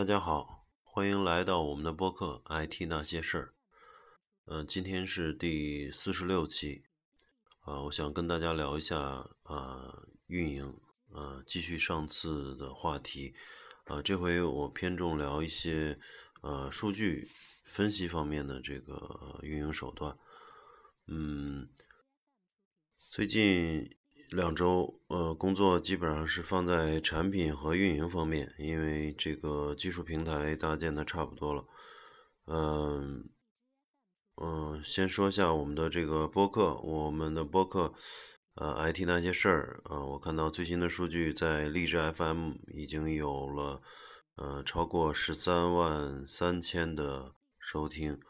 大家好，欢迎来到我们的播客《IT 那些事儿》。嗯，今天是第四十六期。啊，我想跟大家聊一下啊，运营。啊，继续上次的话题。啊，这回我偏重聊一些呃数据分析方面的这个运营手段。嗯，最近。两周，呃，工作基本上是放在产品和运营方面，因为这个技术平台搭建的差不多了。嗯，嗯，先说一下我们的这个播客，我们的播客，呃，IT 那些事儿，啊，我看到最新的数据，在荔枝 FM 已经有了，呃，超过十三万三千的收听。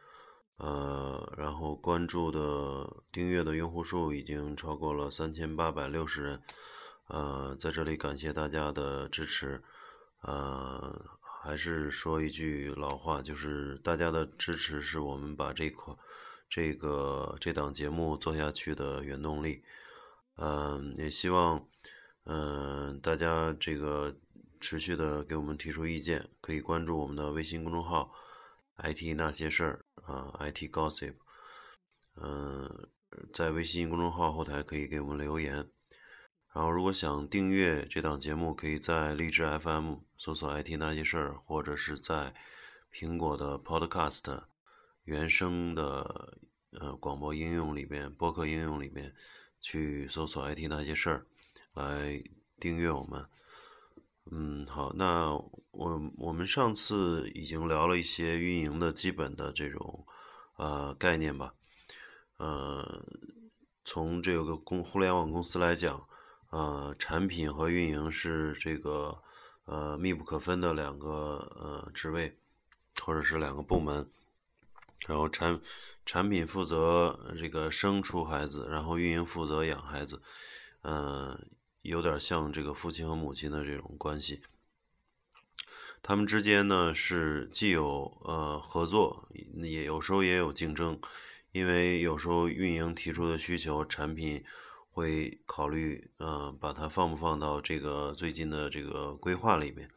呃，然后关注的、订阅的用户数已经超过了三千八百六十人，呃，在这里感谢大家的支持，呃，还是说一句老话，就是大家的支持是我们把这款、这个这档节目做下去的原动力，嗯，也希望，嗯，大家这个持续的给我们提出意见，可以关注我们的微信公众号。IT 那些事儿啊，IT Gossip，嗯，在微信公众号后台可以给我们留言。然后，如果想订阅这档节目，可以在荔枝 FM 搜索 IT 那些事儿，或者是在苹果的 Podcast 原声的呃广播应用里边、播客应用里边去搜索 IT 那些事儿来订阅我们。嗯，好，那我我们上次已经聊了一些运营的基本的这种呃概念吧，呃，从这个公互联网公司来讲，呃，产品和运营是这个呃密不可分的两个呃职位或者是两个部门，然后产产品负责这个生出孩子，然后运营负责养孩子，嗯。有点像这个父亲和母亲的这种关系，他们之间呢是既有呃合作，也有时候也有竞争，因为有时候运营提出的需求，产品会考虑呃把它放不放到这个最近的这个规划里面，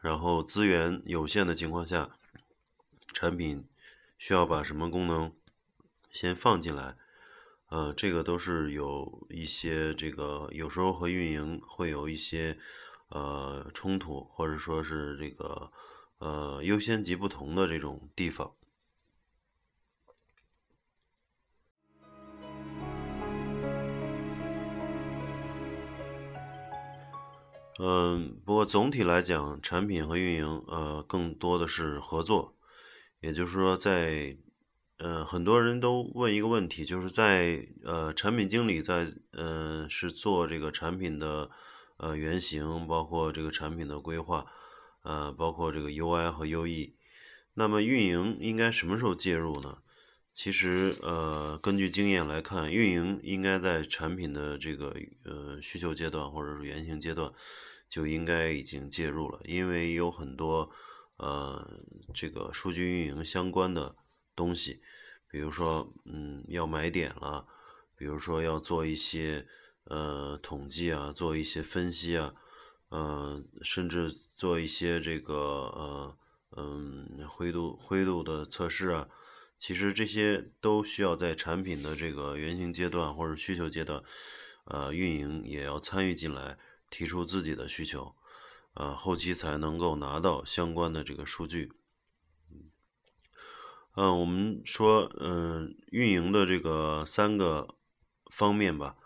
然后资源有限的情况下，产品需要把什么功能先放进来。呃，这个都是有一些这个，有时候和运营会有一些呃冲突，或者说是这个呃优先级不同的这种地方。嗯，不过总体来讲，产品和运营呃更多的是合作，也就是说在。嗯，很多人都问一个问题，就是在呃，产品经理在嗯是做这个产品的呃原型，包括这个产品的规划，呃，包括这个 UI 和 UE，那么运营应该什么时候介入呢？其实呃，根据经验来看，运营应该在产品的这个呃需求阶段或者是原型阶段就应该已经介入了，因为有很多呃这个数据运营相关的。东西，比如说，嗯，要买点了，比如说要做一些呃统计啊，做一些分析啊，呃，甚至做一些这个呃嗯灰度灰度的测试啊，其实这些都需要在产品的这个原型阶段或者需求阶段，呃，运营也要参与进来，提出自己的需求，呃，后期才能够拿到相关的这个数据。嗯，我们说，嗯，运营的这个三个方面吧，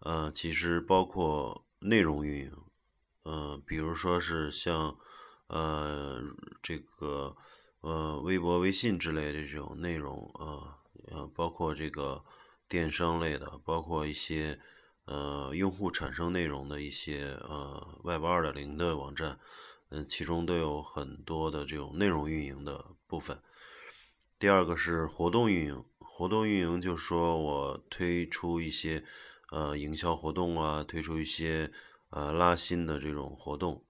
呃，其实包括内容运营，呃，比如说是像，呃，这个，呃，微博、微信之类的这种内容，啊，呃，包括这个电商类的，包括一些，呃，用户产生内容的一些，呃，Web 二点零的网站，嗯，其中都有很多的这种内容运营的部分。第二个是活动运营，活动运营就是说我推出一些呃营销活动啊，推出一些呃拉新的这种活动，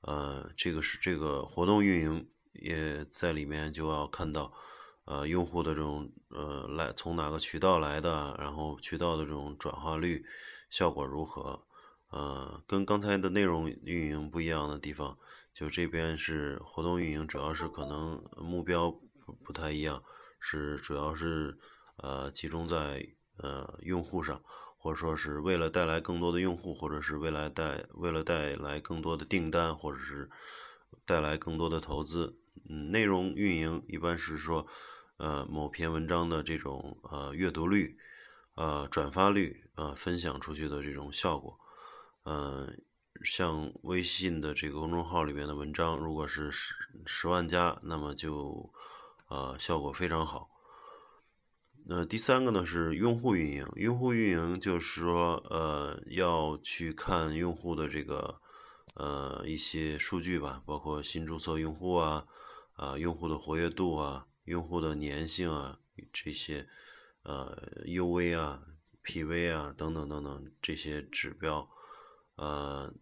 呃，这个是这个活动运营也在里面就要看到呃用户的这种呃来从哪个渠道来的，然后渠道的这种转化率效果如何，呃，跟刚才的内容运营不一样的地方，就这边是活动运营，主要是可能目标不太一样，是主要是呃集中在呃用户上，或者说是为了带来更多的用户，或者是未来带为了带来更多的订单，或者是带来更多的投资。嗯，内容运营一般是说，呃，某篇文章的这种呃阅读率、呃转发率、呃分享出去的这种效果。嗯，像微信的这个公众号里面的文章，如果是十十万加，那么就呃效果非常好。那第三个呢是用户运营，用户运营就是说呃要去看用户的这个呃一些数据吧，包括新注册用户啊。啊，用户的活跃度啊，用户的粘性啊，这些呃 UV 啊、PV 啊等等等等这些指标，呃，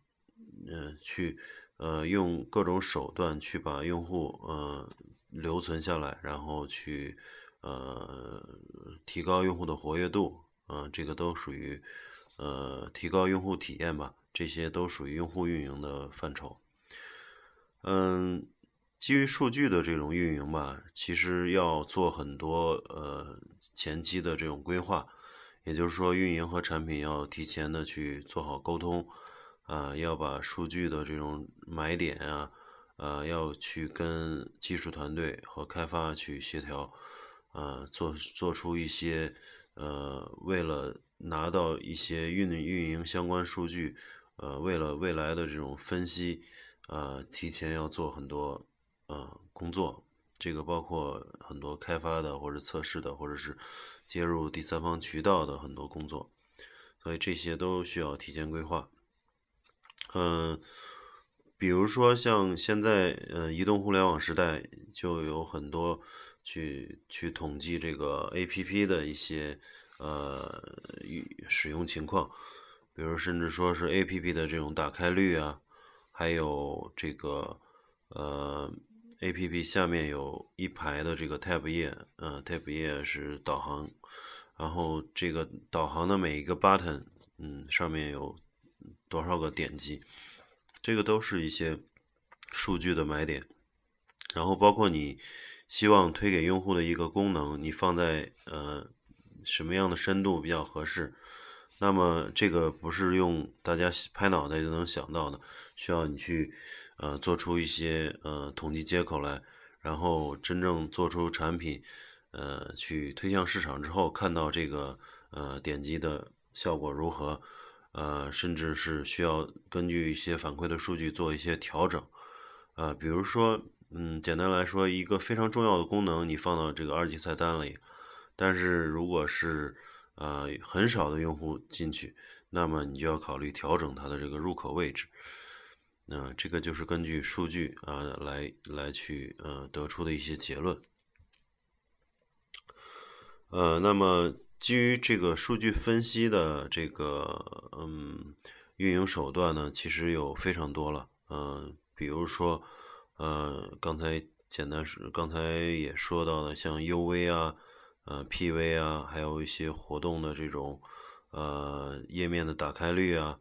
嗯，去呃用各种手段去把用户呃留存下来，然后去呃提高用户的活跃度，啊，这个都属于呃提高用户体验吧，这些都属于用户运营的范畴，嗯。基于数据的这种运营吧，其实要做很多呃前期的这种规划，也就是说，运营和产品要提前的去做好沟通，啊，要把数据的这种买点啊，呃，要去跟技术团队和开发去协调，啊，做做出一些呃，为了拿到一些运运营相关数据，呃，为了未来的这种分析，啊，提前要做很多。呃，工作这个包括很多开发的，或者测试的，或者是接入第三方渠道的很多工作，所以这些都需要提前规划。嗯，比如说像现在，呃，移动互联网时代就有很多去去统计这个 APP 的一些呃使用情况，比如甚至说是 APP 的这种打开率啊，还有这个呃。A P P 下面有一排的这个 Tab 页，嗯，Tab 页是导航，然后这个导航的每一个 button，嗯，上面有多少个点击，这个都是一些数据的买点。然后包括你希望推给用户的一个功能，你放在呃什么样的深度比较合适？那么这个不是用大家拍脑袋就能想到的，需要你去。呃，做出一些呃统计接口来，然后真正做出产品，呃，去推向市场之后，看到这个呃点击的效果如何，呃，甚至是需要根据一些反馈的数据做一些调整，呃，比如说，嗯，简单来说，一个非常重要的功能你放到这个二级菜单里，但是如果是呃很少的用户进去，那么你就要考虑调整它的这个入口位置。那这个就是根据数据啊来来去呃得出的一些结论。呃，那么基于这个数据分析的这个嗯运营手段呢，其实有非常多了。嗯，比如说呃刚才简单是刚才也说到的，像 UV 啊、呃 PV 啊，还有一些活动的这种呃页面的打开率啊。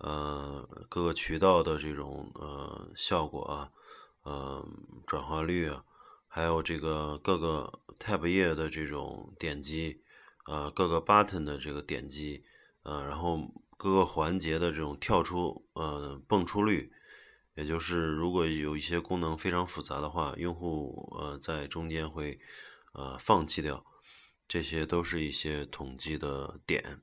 呃，各个渠道的这种呃效果啊，呃转化率啊，还有这个各个 tab 页的这种点击，呃各个 button 的这个点击，呃然后各个环节的这种跳出呃蹦出率，也就是如果有一些功能非常复杂的话，用户呃在中间会呃放弃掉，这些都是一些统计的点。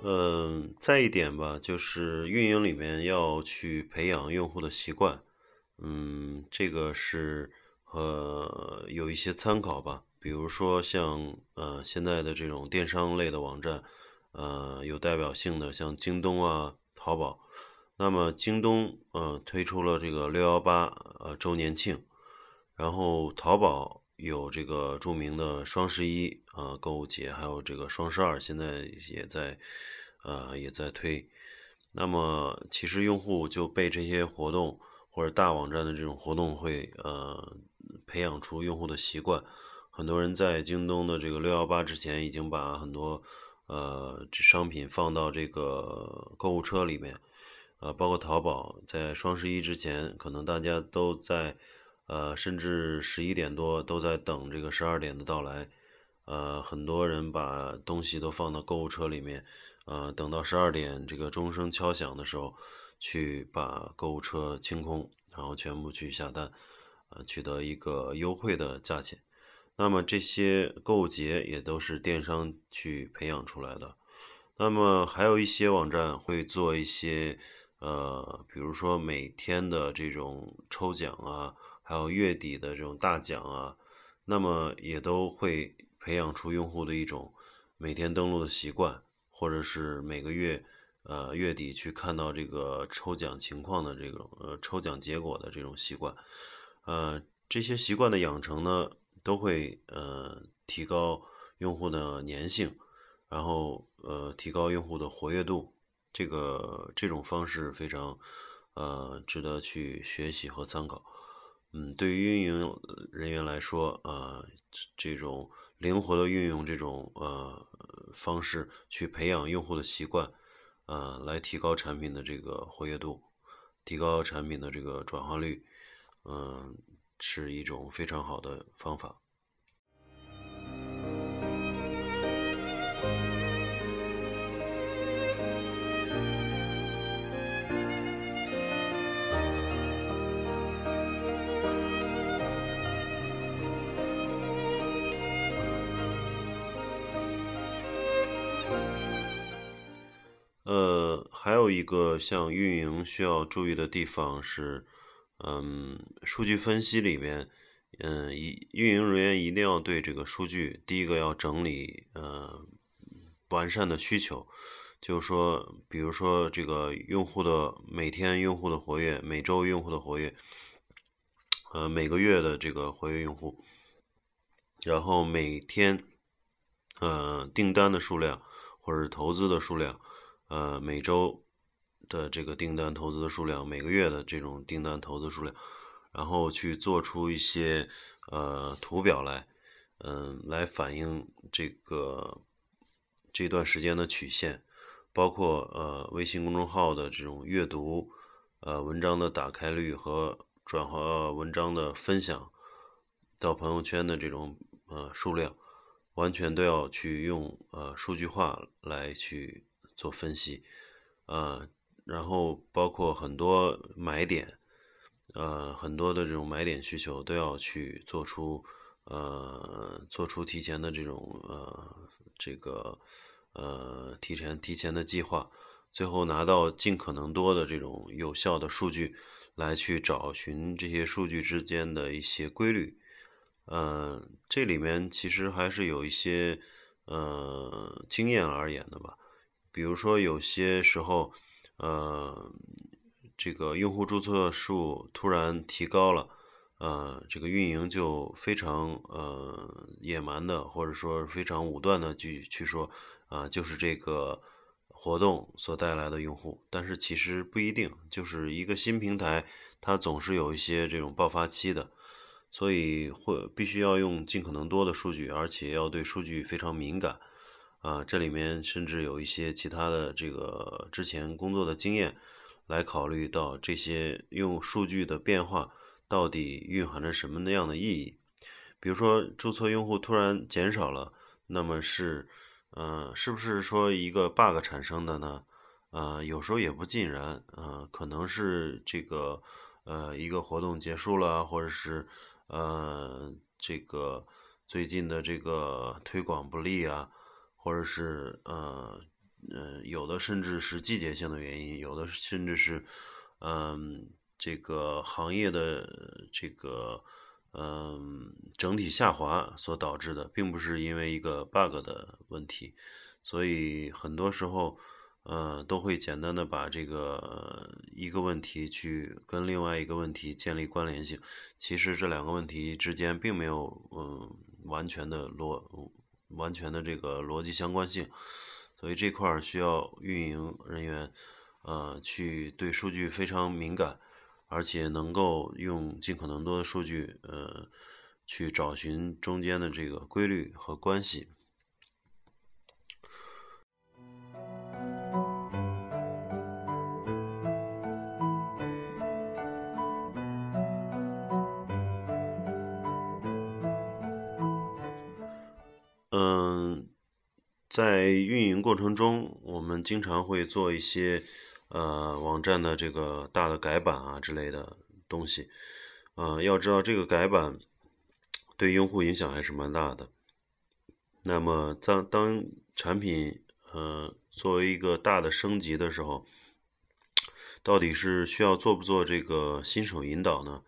嗯，再一点吧，就是运营里面要去培养用户的习惯，嗯，这个是呃有一些参考吧，比如说像呃现在的这种电商类的网站，呃有代表性的像京东啊、淘宝，那么京东呃推出了这个六幺八呃周年庆，然后淘宝有这个著名的双十一啊购物节，还有这个双十二，现在也在。呃，也在推，那么其实用户就被这些活动或者大网站的这种活动会呃培养出用户的习惯。很多人在京东的这个六幺八之前已经把很多呃商品放到这个购物车里面，呃，包括淘宝在双十一之前，可能大家都在呃甚至十一点多都在等这个十二点的到来，呃，很多人把东西都放到购物车里面。呃，等到十二点这个钟声敲响的时候，去把购物车清空，然后全部去下单，呃，取得一个优惠的价钱。那么这些购物节也都是电商去培养出来的。那么还有一些网站会做一些，呃，比如说每天的这种抽奖啊，还有月底的这种大奖啊，那么也都会培养出用户的一种每天登录的习惯。或者是每个月，呃，月底去看到这个抽奖情况的这种呃抽奖结果的这种习惯，呃，这些习惯的养成呢，都会呃提高用户的粘性，然后呃提高用户的活跃度，这个这种方式非常呃值得去学习和参考。嗯，对于运营人员来说，呃，这种灵活的运用这种呃。方式去培养用户的习惯，呃，来提高产品的这个活跃度，提高产品的这个转化率，嗯，是一种非常好的方法。还有一个像运营需要注意的地方是，嗯，数据分析里边，嗯，一运营人员一定要对这个数据，第一个要整理，呃，完善的需求，就是说，比如说这个用户的每天用户的活跃，每周用户的活跃，呃，每个月的这个活跃用户，然后每天，呃，订单的数量或者是投资的数量。呃，每周的这个订单投资的数量，每个月的这种订单投资数量，然后去做出一些呃图表来，嗯，来反映这个这段时间的曲线，包括呃微信公众号的这种阅读，呃文章的打开率和转化文章的分享到朋友圈的这种呃数量，完全都要去用呃数据化来去。做分析，呃，然后包括很多买点，呃，很多的这种买点需求都要去做出，呃，做出提前的这种呃，这个呃，提前提前的计划，最后拿到尽可能多的这种有效的数据，来去找寻这些数据之间的一些规律，呃，这里面其实还是有一些呃经验而言的吧。比如说，有些时候，呃，这个用户注册数突然提高了，呃，这个运营就非常呃野蛮的，或者说非常武断的去去说，啊，就是这个活动所带来的用户。但是其实不一定，就是一个新平台，它总是有一些这种爆发期的，所以会必须要用尽可能多的数据，而且要对数据非常敏感。啊，这里面甚至有一些其他的这个之前工作的经验，来考虑到这些用数据的变化到底蕴含着什么那样的意义。比如说，注册用户突然减少了，那么是，嗯，是不是说一个 bug 产生的呢？啊，有时候也不尽然，啊，可能是这个，呃，一个活动结束了，或者是，呃，这个最近的这个推广不利啊。或者是呃呃，有的甚至是季节性的原因，有的甚至是嗯这个行业的这个嗯整体下滑所导致的，并不是因为一个 bug 的问题，所以很多时候呃都会简单的把这个一个问题去跟另外一个问题建立关联性，其实这两个问题之间并没有嗯完全的落。完全的这个逻辑相关性，所以这块儿需要运营人员呃，去对数据非常敏感，而且能够用尽可能多的数据，呃，去找寻中间的这个规律和关系。嗯，在运营过程中，我们经常会做一些呃网站的这个大的改版啊之类的东西。呃，要知道这个改版对用户影响还是蛮大的。那么当当产品呃作为一个大的升级的时候，到底是需要做不做这个新手引导呢？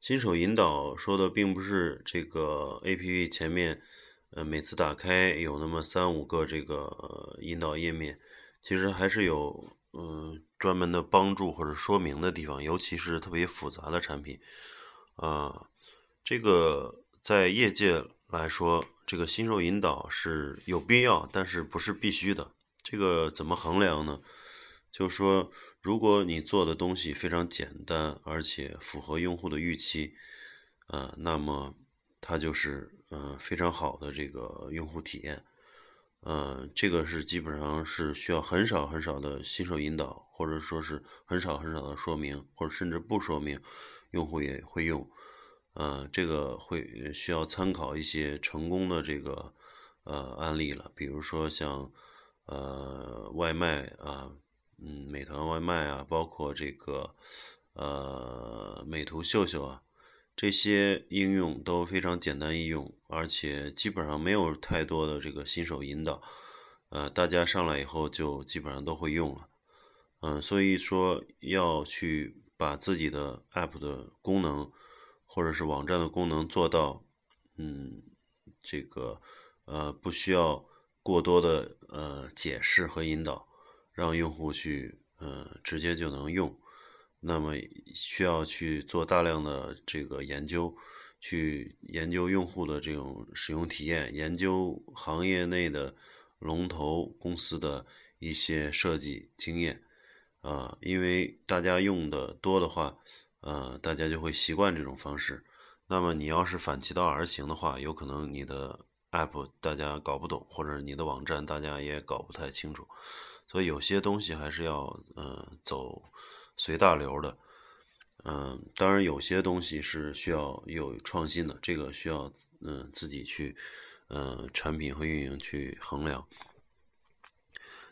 新手引导说的并不是这个 APP 前面。呃，每次打开有那么三五个这个引导页面，其实还是有嗯专门的帮助或者说明的地方，尤其是特别复杂的产品，啊，这个在业界来说，这个新手引导是有必要，但是不是必须的。这个怎么衡量呢？就是说，如果你做的东西非常简单，而且符合用户的预期，啊，那么它就是。嗯，非常好的这个用户体验，嗯，这个是基本上是需要很少很少的新手引导，或者说是很少很少的说明，或者甚至不说明，用户也会用。嗯，这个会需要参考一些成功的这个呃案例了，比如说像呃外卖啊，嗯，美团外卖啊，包括这个呃美图秀秀啊。这些应用都非常简单易用，而且基本上没有太多的这个新手引导，呃，大家上来以后就基本上都会用了，嗯，所以说要去把自己的 app 的功能或者是网站的功能做到，嗯，这个呃不需要过多的呃解释和引导，让用户去呃直接就能用。那么需要去做大量的这个研究，去研究用户的这种使用体验，研究行业内的龙头公司的一些设计经验，啊，因为大家用的多的话，呃，大家就会习惯这种方式。那么你要是反其道而行的话，有可能你的 app 大家搞不懂，或者你的网站大家也搞不太清楚。所以有些东西还是要呃走。随大流的，嗯，当然有些东西是需要有创新的，这个需要嗯自己去嗯产品和运营去衡量。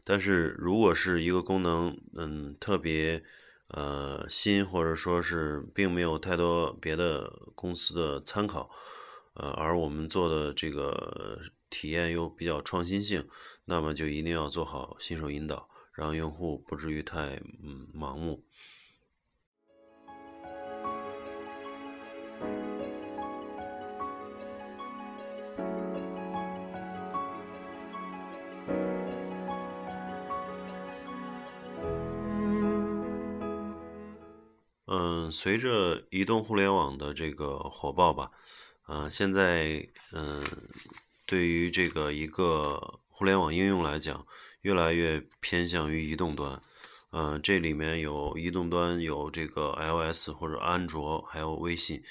但是如果是一个功能嗯特别呃新，或者说是并没有太多别的公司的参考，呃，而我们做的这个体验又比较创新性，那么就一定要做好新手引导。让用户不至于太嗯盲目。嗯，随着移动互联网的这个火爆吧，嗯，现在嗯，对于这个一个互联网应用来讲。越来越偏向于移动端，嗯，这里面有移动端有这个 iOS 或者安卓，还有微信，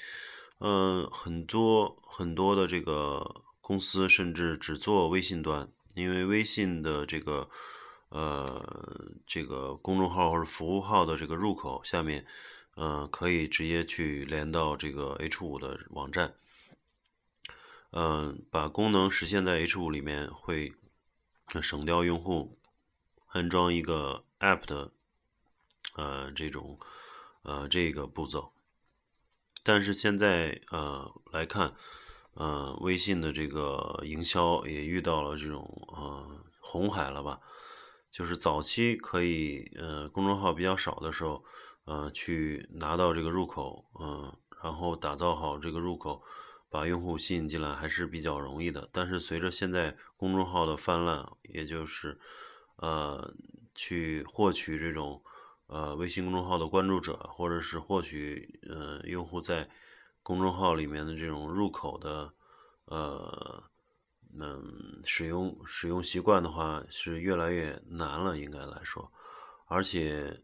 嗯，很多很多的这个公司甚至只做微信端，因为微信的这个呃这个公众号或者服务号的这个入口下面，嗯，可以直接去连到这个 H 五的网站，嗯，把功能实现在 H 五里面会。省掉用户安装一个 App 的呃这种呃这个步骤，但是现在呃来看，呃微信的这个营销也遇到了这种呃红海了吧？就是早期可以呃公众号比较少的时候，呃去拿到这个入口，嗯，然后打造好这个入口。把用户吸引进来还是比较容易的，但是随着现在公众号的泛滥，也就是，呃，去获取这种呃微信公众号的关注者，或者是获取呃用户在公众号里面的这种入口的呃嗯使用使用习惯的话，是越来越难了，应该来说，而且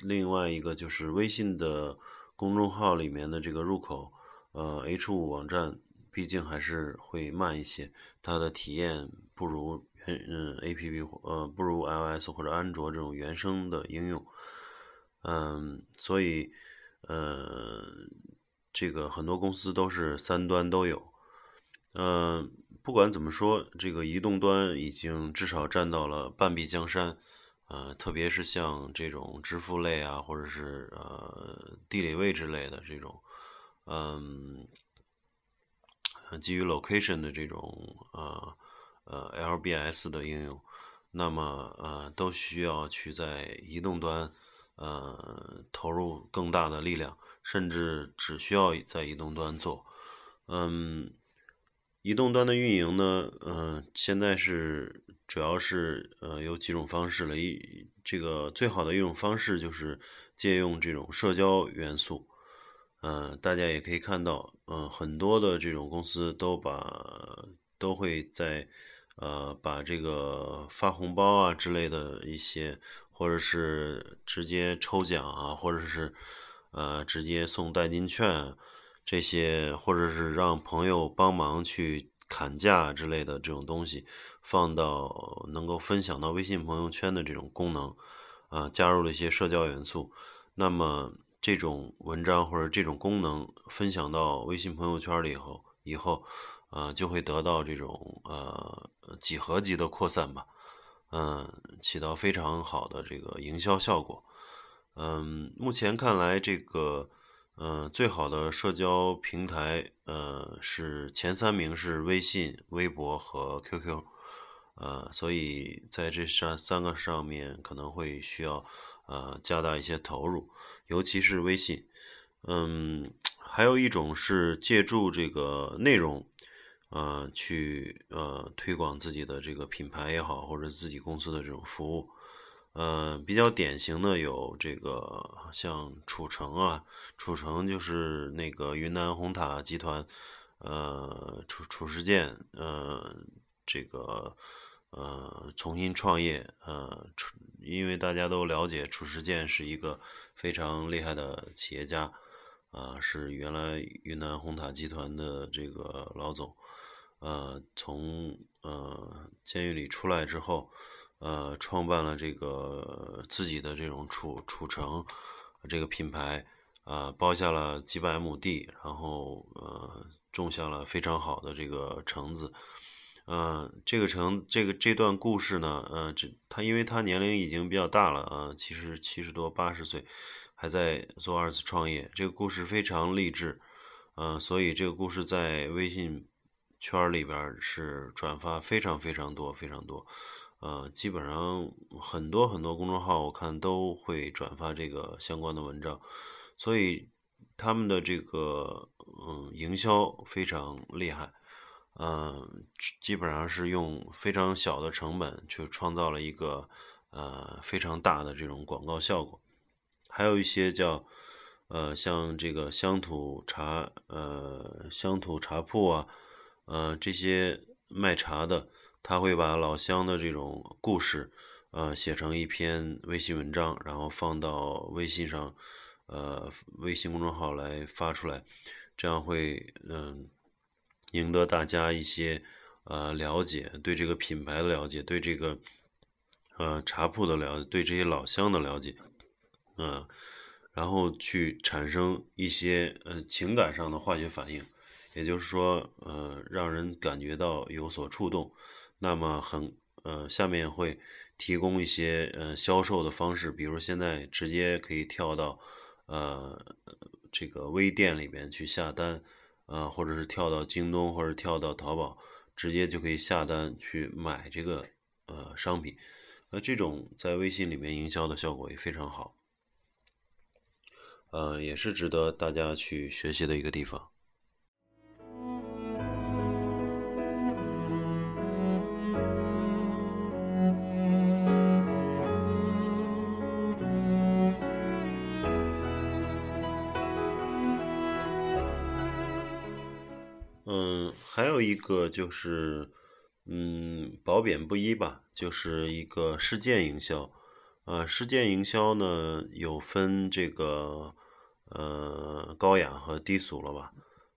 另外一个就是微信的公众号里面的这个入口，呃，H 五网站毕竟还是会慢一些，它的体验不如原嗯 A P P 呃不如 iOS 或者安卓这种原生的应用，嗯，所以呃这个很多公司都是三端都有，嗯。不管怎么说，这个移动端已经至少占到了半壁江山，呃，特别是像这种支付类啊，或者是呃地理位置类的这种，嗯，基于 location 的这种呃呃 LBS 的应用，那么呃都需要去在移动端呃投入更大的力量，甚至只需要在移动端做，嗯。移动端的运营呢，嗯，现在是主要是呃有几种方式了。一这个最好的一种方式就是借用这种社交元素，嗯，大家也可以看到，嗯，很多的这种公司都把都会在呃把这个发红包啊之类的一些，或者是直接抽奖啊，或者是呃直接送代金券。这些或者是让朋友帮忙去砍价之类的这种东西，放到能够分享到微信朋友圈的这种功能，啊，加入了一些社交元素。那么这种文章或者这种功能分享到微信朋友圈里以后，以后，啊，就会得到这种呃几何级的扩散吧，嗯，起到非常好的这个营销效果。嗯，目前看来这个。嗯，最好的社交平台，呃，是前三名是微信、微博和 QQ，呃，所以在这上三个上面可能会需要呃加大一些投入，尤其是微信。嗯，还有一种是借助这个内容，呃，去呃推广自己的这个品牌也好，或者自己公司的这种服务。嗯，比较典型的有这个像楚城啊，楚城就是那个云南红塔集团，呃，褚褚时健，呃，这个呃重新创业，呃，因为大家都了解褚时健是一个非常厉害的企业家，啊，是原来云南红塔集团的这个老总，呃，从呃监狱里出来之后。呃，创办了这个自己的这种褚褚橙这个品牌，啊，包下了几百亩地，然后呃，种下了非常好的这个橙子，嗯，这个橙这个这段故事呢，嗯，这他因为他年龄已经比较大了啊，其实七十多八十岁，还在做二次创业，这个故事非常励志，嗯，所以这个故事在微信圈里边是转发非常非常多非常多。呃，基本上很多很多公众号我看都会转发这个相关的文章，所以他们的这个嗯营销非常厉害，嗯，基本上是用非常小的成本去创造了一个呃非常大的这种广告效果。还有一些叫呃像这个乡土茶呃乡土茶铺啊，呃这些卖茶的。他会把老乡的这种故事，呃，写成一篇微信文章，然后放到微信上，呃，微信公众号来发出来，这样会嗯，赢得大家一些呃了解，对这个品牌的了解，对这个呃茶铺的了解，对这些老乡的了解，嗯，然后去产生一些呃情感上的化学反应，也就是说，呃，让人感觉到有所触动。那么很呃，下面会提供一些呃销售的方式，比如现在直接可以跳到呃这个微店里边去下单，呃或者是跳到京东或者跳到淘宝，直接就可以下单去买这个呃商品，那这种在微信里面营销的效果也非常好，呃也是值得大家去学习的一个地方。还有一个就是，嗯，褒贬不一吧，就是一个事件营销，呃，事件营销呢有分这个呃高雅和低俗了吧？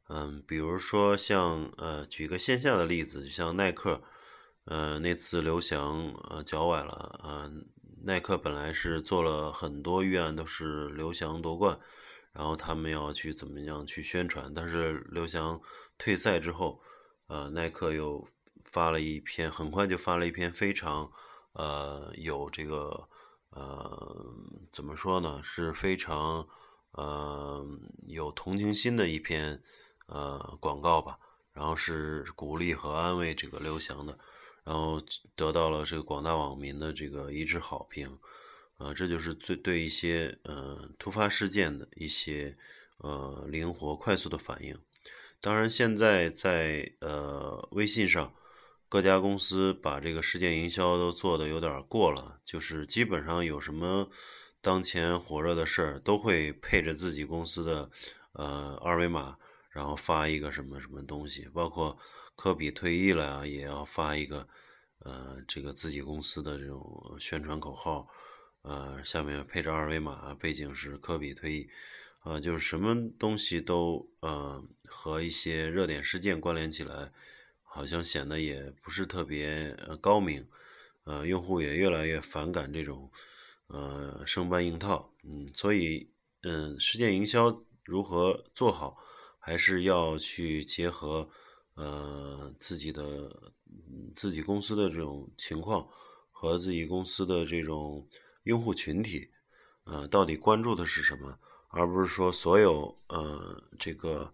嗯，比如说像呃，举一个线下的例子，就像耐克，呃，那次刘翔呃脚崴了，呃，耐克本来是做了很多预案，都是刘翔夺冠，然后他们要去怎么样去宣传，但是刘翔退赛之后，呃，耐克又发了一篇，很快就发了一篇非常呃有这个呃怎么说呢，是非常呃有同情心的一篇。呃，广告吧，然后是鼓励和安慰这个刘翔的，然后得到了这个广大网民的这个一致好评，啊，这就是最对一些呃突发事件的一些呃灵活快速的反应。当然，现在在呃微信上，各家公司把这个事件营销都做的有点过了，就是基本上有什么当前火热的事儿，都会配着自己公司的呃二维码。然后发一个什么什么东西，包括科比退役了啊，也要发一个，呃，这个自己公司的这种宣传口号，呃，下面配着二维码，背景是科比退役，啊，就是什么东西都呃和一些热点事件关联起来，好像显得也不是特别高明，呃，用户也越来越反感这种呃生搬硬套，嗯，所以嗯，事件营销如何做好？还是要去结合，呃，自己的自己公司的这种情况和自己公司的这种用户群体，呃，到底关注的是什么，而不是说所有呃这个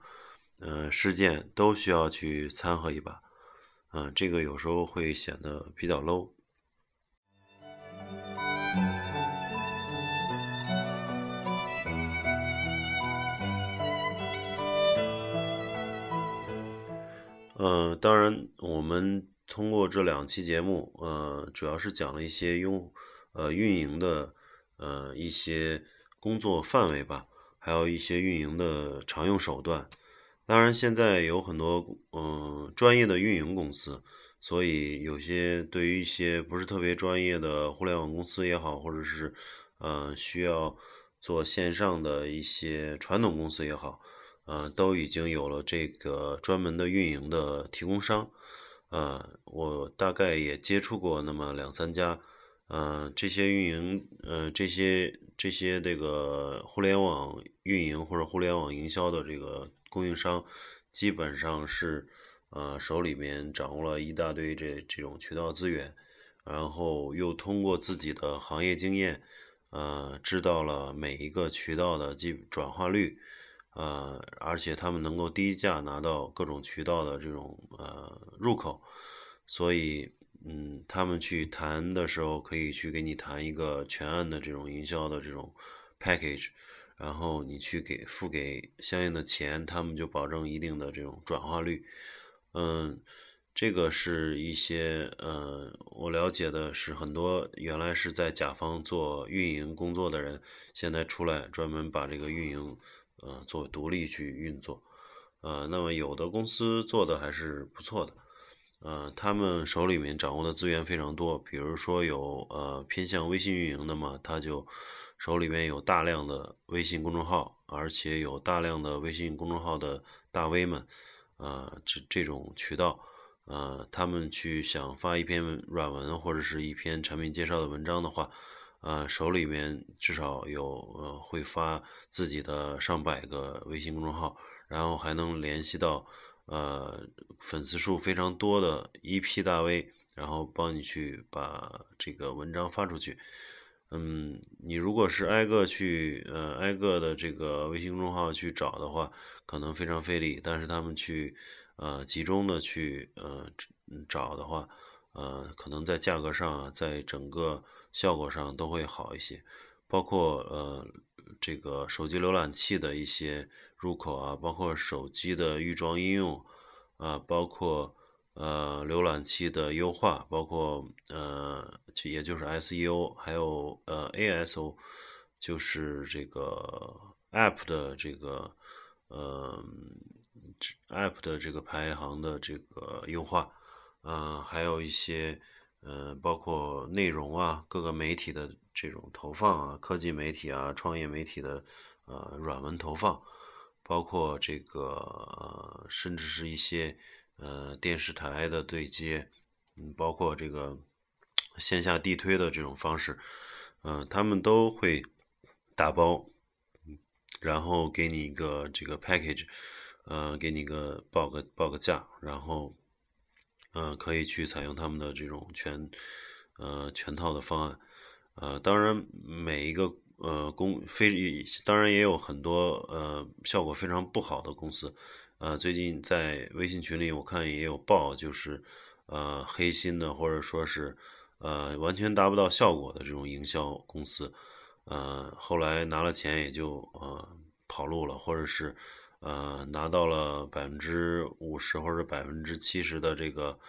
呃事件都需要去掺和一把，嗯，这个有时候会显得比较 low。嗯，当然，我们通过这两期节目，呃，主要是讲了一些用，呃，运营的，呃，一些工作范围吧，还有一些运营的常用手段。当然，现在有很多，嗯，专业的运营公司，所以有些对于一些不是特别专业的互联网公司也好，或者是，呃，需要做线上的一些传统公司也好。呃，都已经有了这个专门的运营的提供商，呃，我大概也接触过那么两三家，呃，这些运营，呃，这些这些这个互联网运营或者互联网营销的这个供应商，基本上是，呃，手里面掌握了一大堆这这种渠道资源，然后又通过自己的行业经验，呃，知道了每一个渠道的基转化率。呃，而且他们能够低价拿到各种渠道的这种呃入口，所以嗯，他们去谈的时候可以去给你谈一个全案的这种营销的这种 package，然后你去给付给相应的钱，他们就保证一定的这种转化率。嗯，这个是一些呃，我了解的是很多原来是在甲方做运营工作的人，现在出来专门把这个运营。呃，做独立去运作，呃，那么有的公司做的还是不错的，呃，他们手里面掌握的资源非常多，比如说有呃偏向微信运营的嘛，他就手里面有大量的微信公众号，而且有大量的微信公众号的大 V 们，呃，这这种渠道，呃，他们去想发一篇软文或者是一篇产品介绍的文章的话。呃，手里面至少有呃会发自己的上百个微信公众号，然后还能联系到呃粉丝数非常多的一批大 V，然后帮你去把这个文章发出去。嗯，你如果是挨个去呃挨个的这个微信公众号去找的话，可能非常费力。但是他们去呃集中的去呃找的话，呃可能在价格上，在整个。效果上都会好一些，包括呃这个手机浏览器的一些入口啊，包括手机的预装应用啊，包括呃浏览器的优化，包括呃也就是 SEO，还有呃 ASO，就是这个 App 的这个呃 App 的这个排行的这个优化，嗯，还有一些。呃，包括内容啊，各个媒体的这种投放啊，科技媒体啊，创业媒体的呃软文投放，包括这个呃，甚至是一些呃电视台的对接，嗯，包括这个线下地推的这种方式，嗯，他们都会打包，然后给你一个这个 package，呃，给你个报个报个价，然后。嗯，可以去采用他们的这种全，呃，全套的方案，呃，当然每一个呃公非，当然也有很多呃效果非常不好的公司，呃，最近在微信群里我看也有报，就是呃黑心的或者说是呃完全达不到效果的这种营销公司，呃，后来拿了钱也就呃跑路了，或者是。呃，拿到了百分之五十或者百分之七十的这个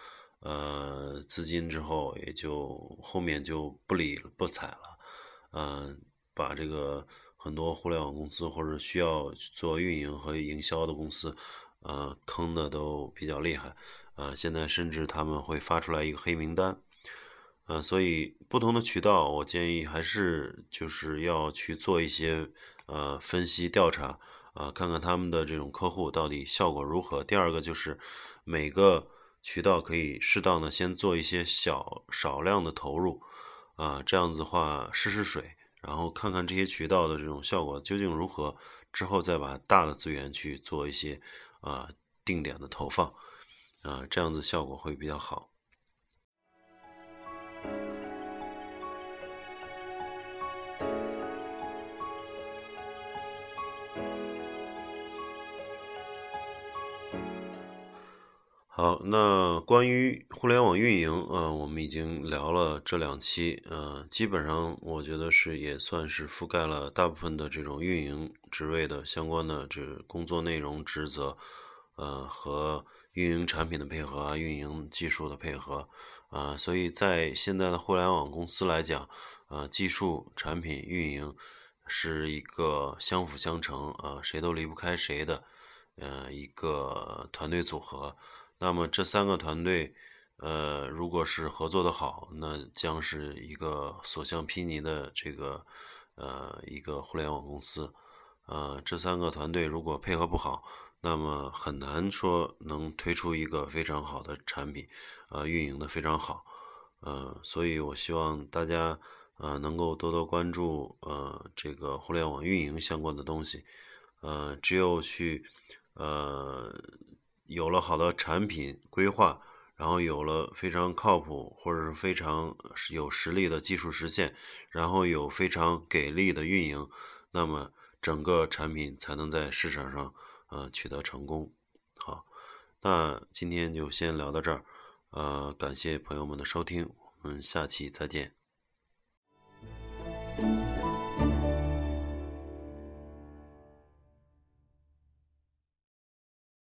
呃资金之后，也就后面就不理不睬了。嗯，把这个很多互联网公司或者需要做运营和营销的公司，呃，坑的都比较厉害。呃，现在甚至他们会发出来一个黑名单。呃，所以不同的渠道，我建议还是就是要去做一些呃分析调查。啊，看看他们的这种客户到底效果如何。第二个就是每个渠道可以适当的先做一些小少量的投入，啊，这样子的话试试水，然后看看这些渠道的这种效果究竟如何，之后再把大的资源去做一些啊定点的投放，啊，这样子效果会比较好。好，那关于互联网运营，呃，我们已经聊了这两期，呃，基本上我觉得是也算是覆盖了大部分的这种运营职位的相关的这工作内容职责，呃，和运营产品的配合啊，运营技术的配合，啊，所以在现在的互联网公司来讲，呃，技术、产品、运营是一个相辅相成啊，谁都离不开谁的，呃，一个团队组合。那么这三个团队，呃，如果是合作的好，那将是一个所向披靡的这个，呃，一个互联网公司。呃，这三个团队如果配合不好，那么很难说能推出一个非常好的产品，呃，运营的非常好。呃，所以我希望大家，呃，能够多多关注，呃，这个互联网运营相关的东西。呃，只有去，呃。有了好的产品规划，然后有了非常靠谱或者是非常有实力的技术实现，然后有非常给力的运营，那么整个产品才能在市场上呃取得成功。好，那今天就先聊到这儿，呃，感谢朋友们的收听，我们下期再见。